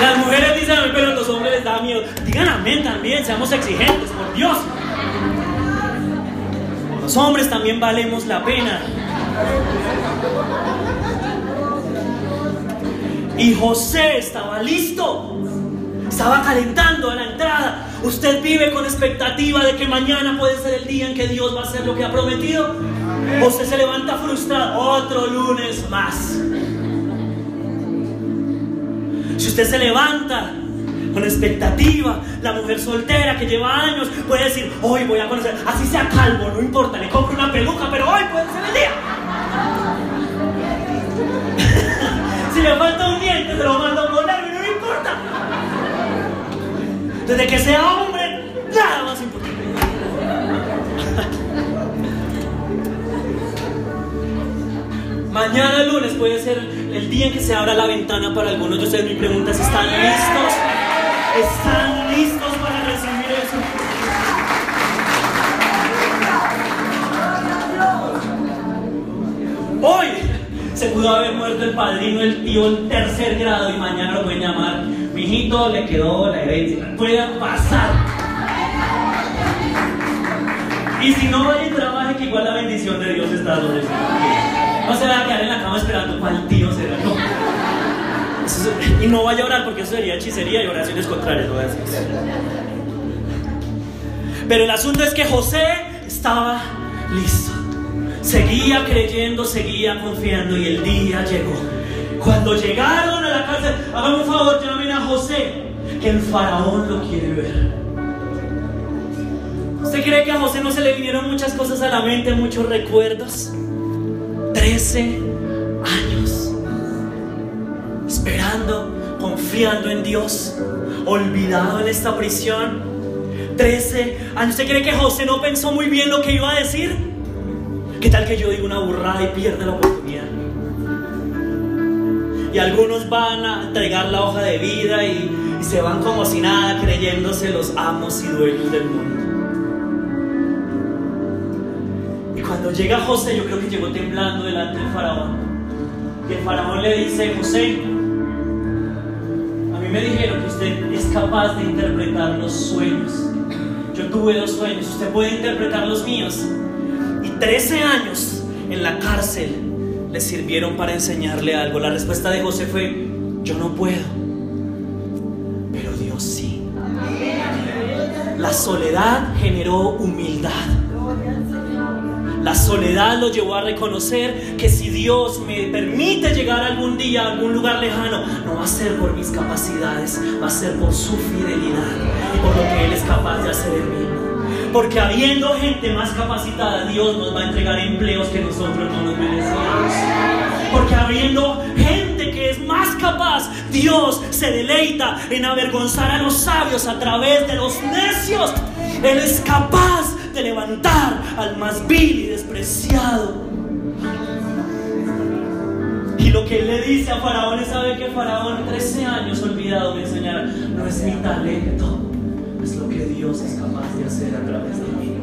Las mujeres dicen, pero a los hombres les da miedo. Digan amén también, seamos exigentes, por Dios. Los hombres también valemos la pena. Y José estaba listo. Estaba calentando a la entrada. Usted vive con expectativa de que mañana puede ser el día en que Dios va a hacer lo que ha prometido. Usted se levanta frustrado. Otro lunes más. Si usted se levanta con expectativa. La mujer soltera que lleva años puede decir, hoy voy a conocer, así sea calvo, no importa, le compro una peluca, pero hoy puede ser el día. si le falta un diente, se lo mando a poner, no me importa. Desde que sea hombre, nada más importante. Mañana lunes puede ser el día en que se abra la ventana para algunos de ustedes. Mi pregunta es, ¿están listos? ¿Están listos para recibir eso? Hoy se pudo haber muerto el padrino, el tío en tercer grado y mañana lo pueden llamar. Mi hijito le quedó la herencia. Puede pasar. Y si no vaya y trabaje, que igual la bendición de Dios está donde No se va a quedar en la cama esperando cuál tío será. No y no vaya a orar porque eso sería hechicería y oraciones contrarias. Pero el asunto es que José estaba listo. Seguía creyendo, seguía confiando y el día llegó. Cuando llegaron a la cárcel, hagan un favor, llamen a José, que el faraón lo quiere ver. ¿Usted cree que a José no se le vinieron muchas cosas a la mente, muchos recuerdos? Trece años esperando, confiando en Dios, olvidado en esta prisión. 13 años. ¿Usted cree que José no pensó muy bien lo que iba a decir? ¿Qué tal que yo diga una burrada y pierda la oportunidad? Y algunos van a entregar la hoja de vida y, y se van como si nada, creyéndose los amos y dueños del mundo. Cuando llega José, yo creo que llegó temblando delante del faraón. Y el faraón le dice, José, me dijeron que usted es capaz de interpretar los sueños. Yo tuve dos sueños, usted puede interpretar los míos. Y 13 años en la cárcel le sirvieron para enseñarle algo. La respuesta de José fue, yo no puedo, pero Dios sí. La soledad generó humildad. La soledad lo llevó a reconocer que si Dios me permite llegar algún día a algún lugar lejano, no va a ser por mis capacidades, va a ser por su fidelidad por lo que Él es capaz de hacer en mí. Porque habiendo gente más capacitada, Dios nos va a entregar empleos que nosotros no nos merecemos. Porque habiendo gente que es más capaz, Dios se deleita en avergonzar a los sabios a través de los necios. Él es capaz de levantar al más vil y despreciado. Y lo que él le dice a Faraón es sabe que Faraón 13 años olvidado me enseñar, no es mi talento, es lo que Dios es capaz de hacer a través de mí.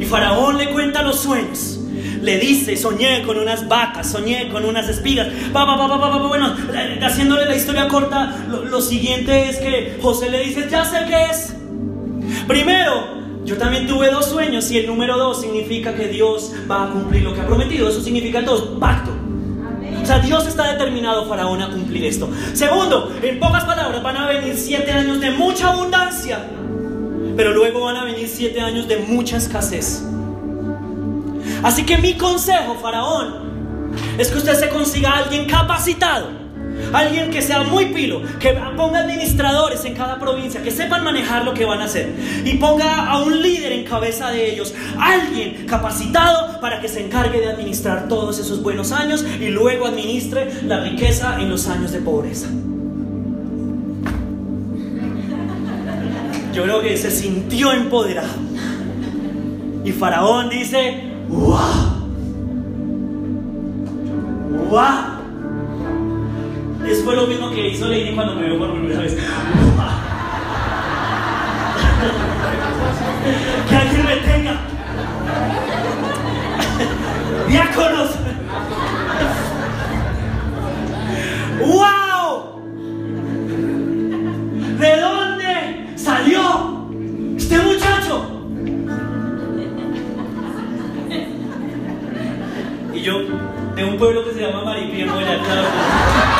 Y Faraón le cuenta los sueños. Le dice, soñé con unas vacas, soñé con unas espigas. Pa, pa, pa, bueno, haciéndole la historia corta, lo, lo siguiente es que José le dice, ya sé qué es. Primero, yo también tuve dos sueños y el número dos significa que Dios va a cumplir lo que ha prometido. Eso significa dos, pacto. O sea, Dios está determinado, Faraón, a cumplir esto. Segundo, en pocas palabras, van a venir siete años de mucha abundancia, pero luego van a venir siete años de mucha escasez. Así que mi consejo, Faraón, es que usted se consiga a alguien capacitado Alguien que sea muy pilo, que ponga administradores en cada provincia, que sepan manejar lo que van a hacer. Y ponga a un líder en cabeza de ellos. Alguien capacitado para que se encargue de administrar todos esos buenos años y luego administre la riqueza en los años de pobreza. Yo creo que se sintió empoderado. Y Faraón dice, ¡Wow! ¡Wow! Eso fue lo mismo que hizo Lady cuando me vio por primera vez. que alguien me tenga. Diáconos. ¡Wow! ¿De dónde salió este muchacho? Y yo, de un pueblo que se llama Maripí, en claro.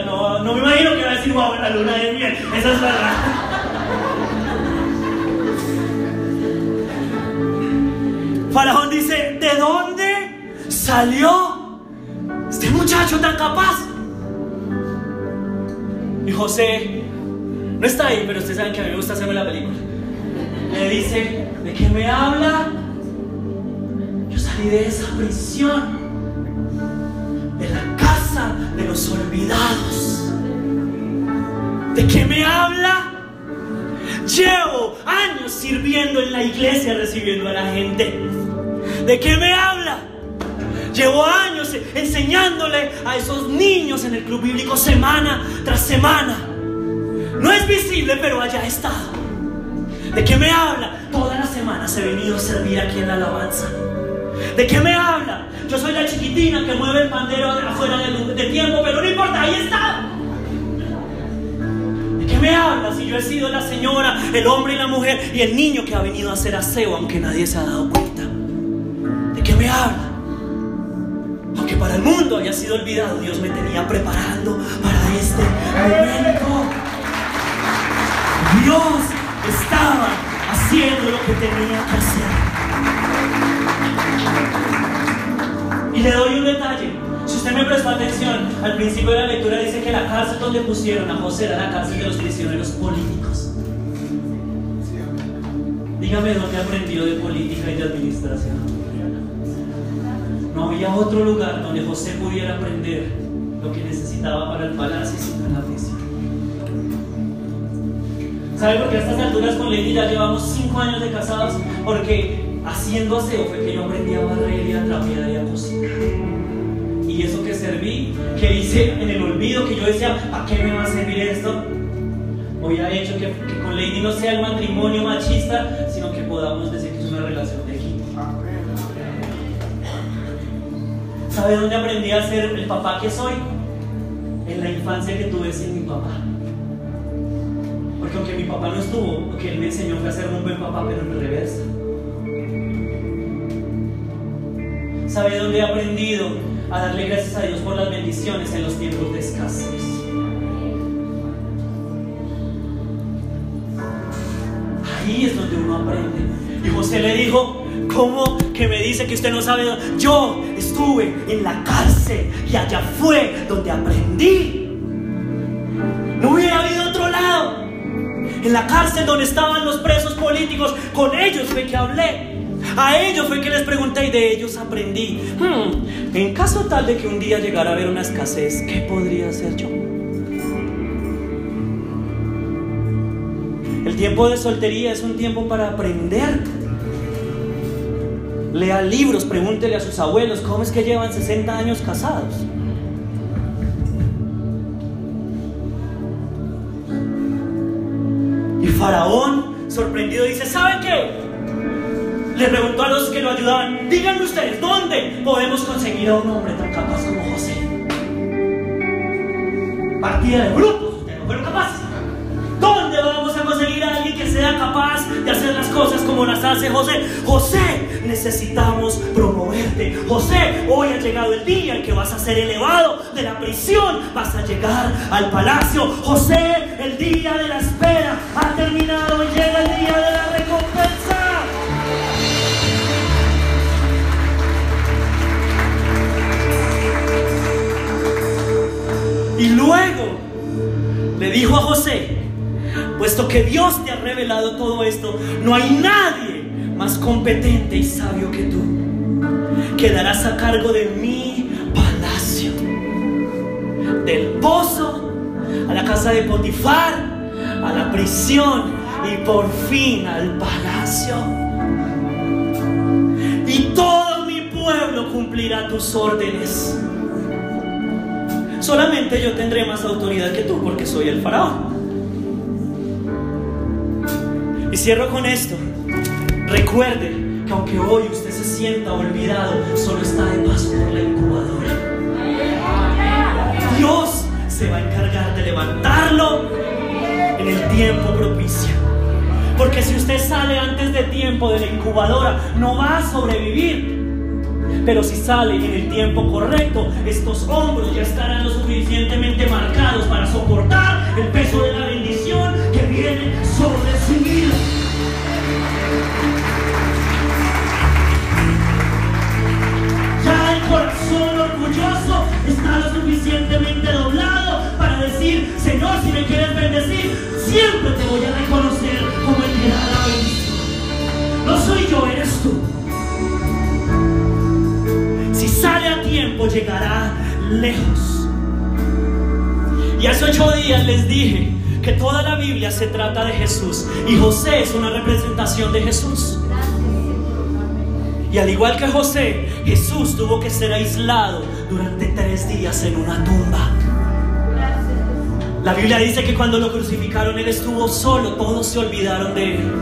No, no me imagino que va a decir wow la luna de miel. Esa es verdad. Faraón dice, ¿de dónde salió este muchacho tan capaz? Y José no está ahí, pero ustedes saben que a mí me gusta hacerme la película. Le dice, ¿de qué me habla? Yo salí de esa prisión de los olvidados. ¿De qué me habla? Llevo años sirviendo en la iglesia, recibiendo a la gente. ¿De qué me habla? Llevo años enseñándole a esos niños en el club bíblico semana tras semana. No es visible, pero allá estado. ¿De qué me habla? Todas las semanas he venido a servir aquí en la alabanza. ¿De qué me habla? Yo soy la chiquitina que mueve el pandero afuera de, tiempo, pero no importa, ahí está. ¿De qué me habla si yo he sido la señora, el hombre y la mujer y el niño que ha venido a hacer aseo aunque nadie se ha dado cuenta? ¿De qué me habla? Aunque para el mundo haya sido olvidado, Dios me tenía preparando para este momento. Dios estaba haciendo lo que tenía que hacer. Le doy un detalle. Si usted me prestó atención, al principio de la lectura dice que la cárcel donde pusieron a José era la cárcel de los prisioneros políticos. Dígame dónde aprendió de política y de administración. No había otro lugar donde José pudiera aprender lo que necesitaba para el palacio sino en la prisión. ¿Sabe por qué a estas alturas con Lady ya llevamos cinco años de casados? Porque haciendo aseo fue que yo aprendí a barrer y a trapear y a cocinar. Y eso que serví, que hice en el olvido, que yo decía, ¿a qué me va a servir esto? Hoy ha hecho que, con Lady no sea el matrimonio machista, sino que podamos decir que es una relación de equipo. ¿Sabe dónde aprendí a ser el papá que soy? En la infancia que tuve sin mi papá. Porque aunque mi papá no estuvo, lo que él me enseñó fue a ser un buen papá, pero en reversa. ¿Sabe dónde he aprendido a darle gracias a Dios por las bendiciones en los tiempos de escasez. Ahí es donde uno aprende. Y José le dijo, ¿cómo que me dice que usted no sabe? Yo estuve en la cárcel y allá fue donde aprendí. No hubiera habido otro lado. En la cárcel donde estaban los presos políticos, con ellos fue que hablé. A ellos fue que les pregunté y de ellos aprendí. Hmm, en caso tal de que un día llegara a haber una escasez, ¿qué podría hacer yo? El tiempo de soltería es un tiempo para aprender. Lea libros, pregúntele a sus abuelos cómo es que llevan 60 años casados. Y Faraón, sorprendido, dice, ¿saben qué? Le preguntó a los que lo ayudaban, díganme ustedes, ¿dónde podemos conseguir a un hombre tan capaz como José? Partida de grupos, ustedes no fueron capaces. ¿Dónde vamos a conseguir a alguien que sea capaz de hacer las cosas como las hace José? José, necesitamos promoverte. José, hoy ha llegado el día en que vas a ser elevado de la prisión, vas a llegar al palacio. José, el día de la espera ha terminado y llega el día de la recompensa. Luego le dijo a José, puesto que Dios te ha revelado todo esto, no hay nadie más competente y sabio que tú. Quedarás a cargo de mi palacio, del pozo, a la casa de Potifar, a la prisión y por fin al palacio. Y todo mi pueblo cumplirá tus órdenes. Solamente yo tendré más autoridad que tú porque soy el faraón. Y cierro con esto. Recuerde que aunque hoy usted se sienta olvidado, solo está de paso por la incubadora. Dios se va a encargar de levantarlo en el tiempo propicio. Porque si usted sale antes de tiempo de la incubadora, no va a sobrevivir. Pero si sale en el tiempo correcto, estos hombros ya estarán lo suficientemente marcados para soportar el peso de la bendición que viene sobre su vida. Llegará lejos. Y hace ocho días les dije que toda la Biblia se trata de Jesús y José es una representación de Jesús. Y al igual que José, Jesús tuvo que ser aislado durante tres días en una tumba. La Biblia dice que cuando lo crucificaron él estuvo solo, todos se olvidaron de él.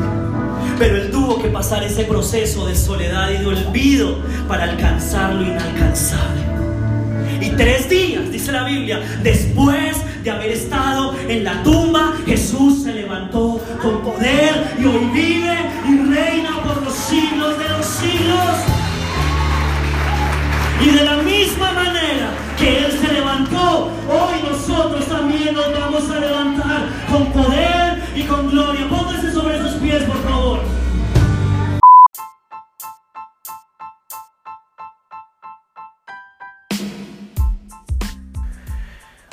Pero él tuvo que pasar ese proceso de soledad y de olvido para alcanzar lo inalcanzable. Y tres días, dice la Biblia, después de haber estado en la tumba, Jesús se levantó con poder y hoy vive y reina por los siglos de los siglos. Y de la misma manera que Él se levantó, hoy nosotros también nos vamos a levantar con poder y con gloria. Pónganse sobre sus pies, por favor.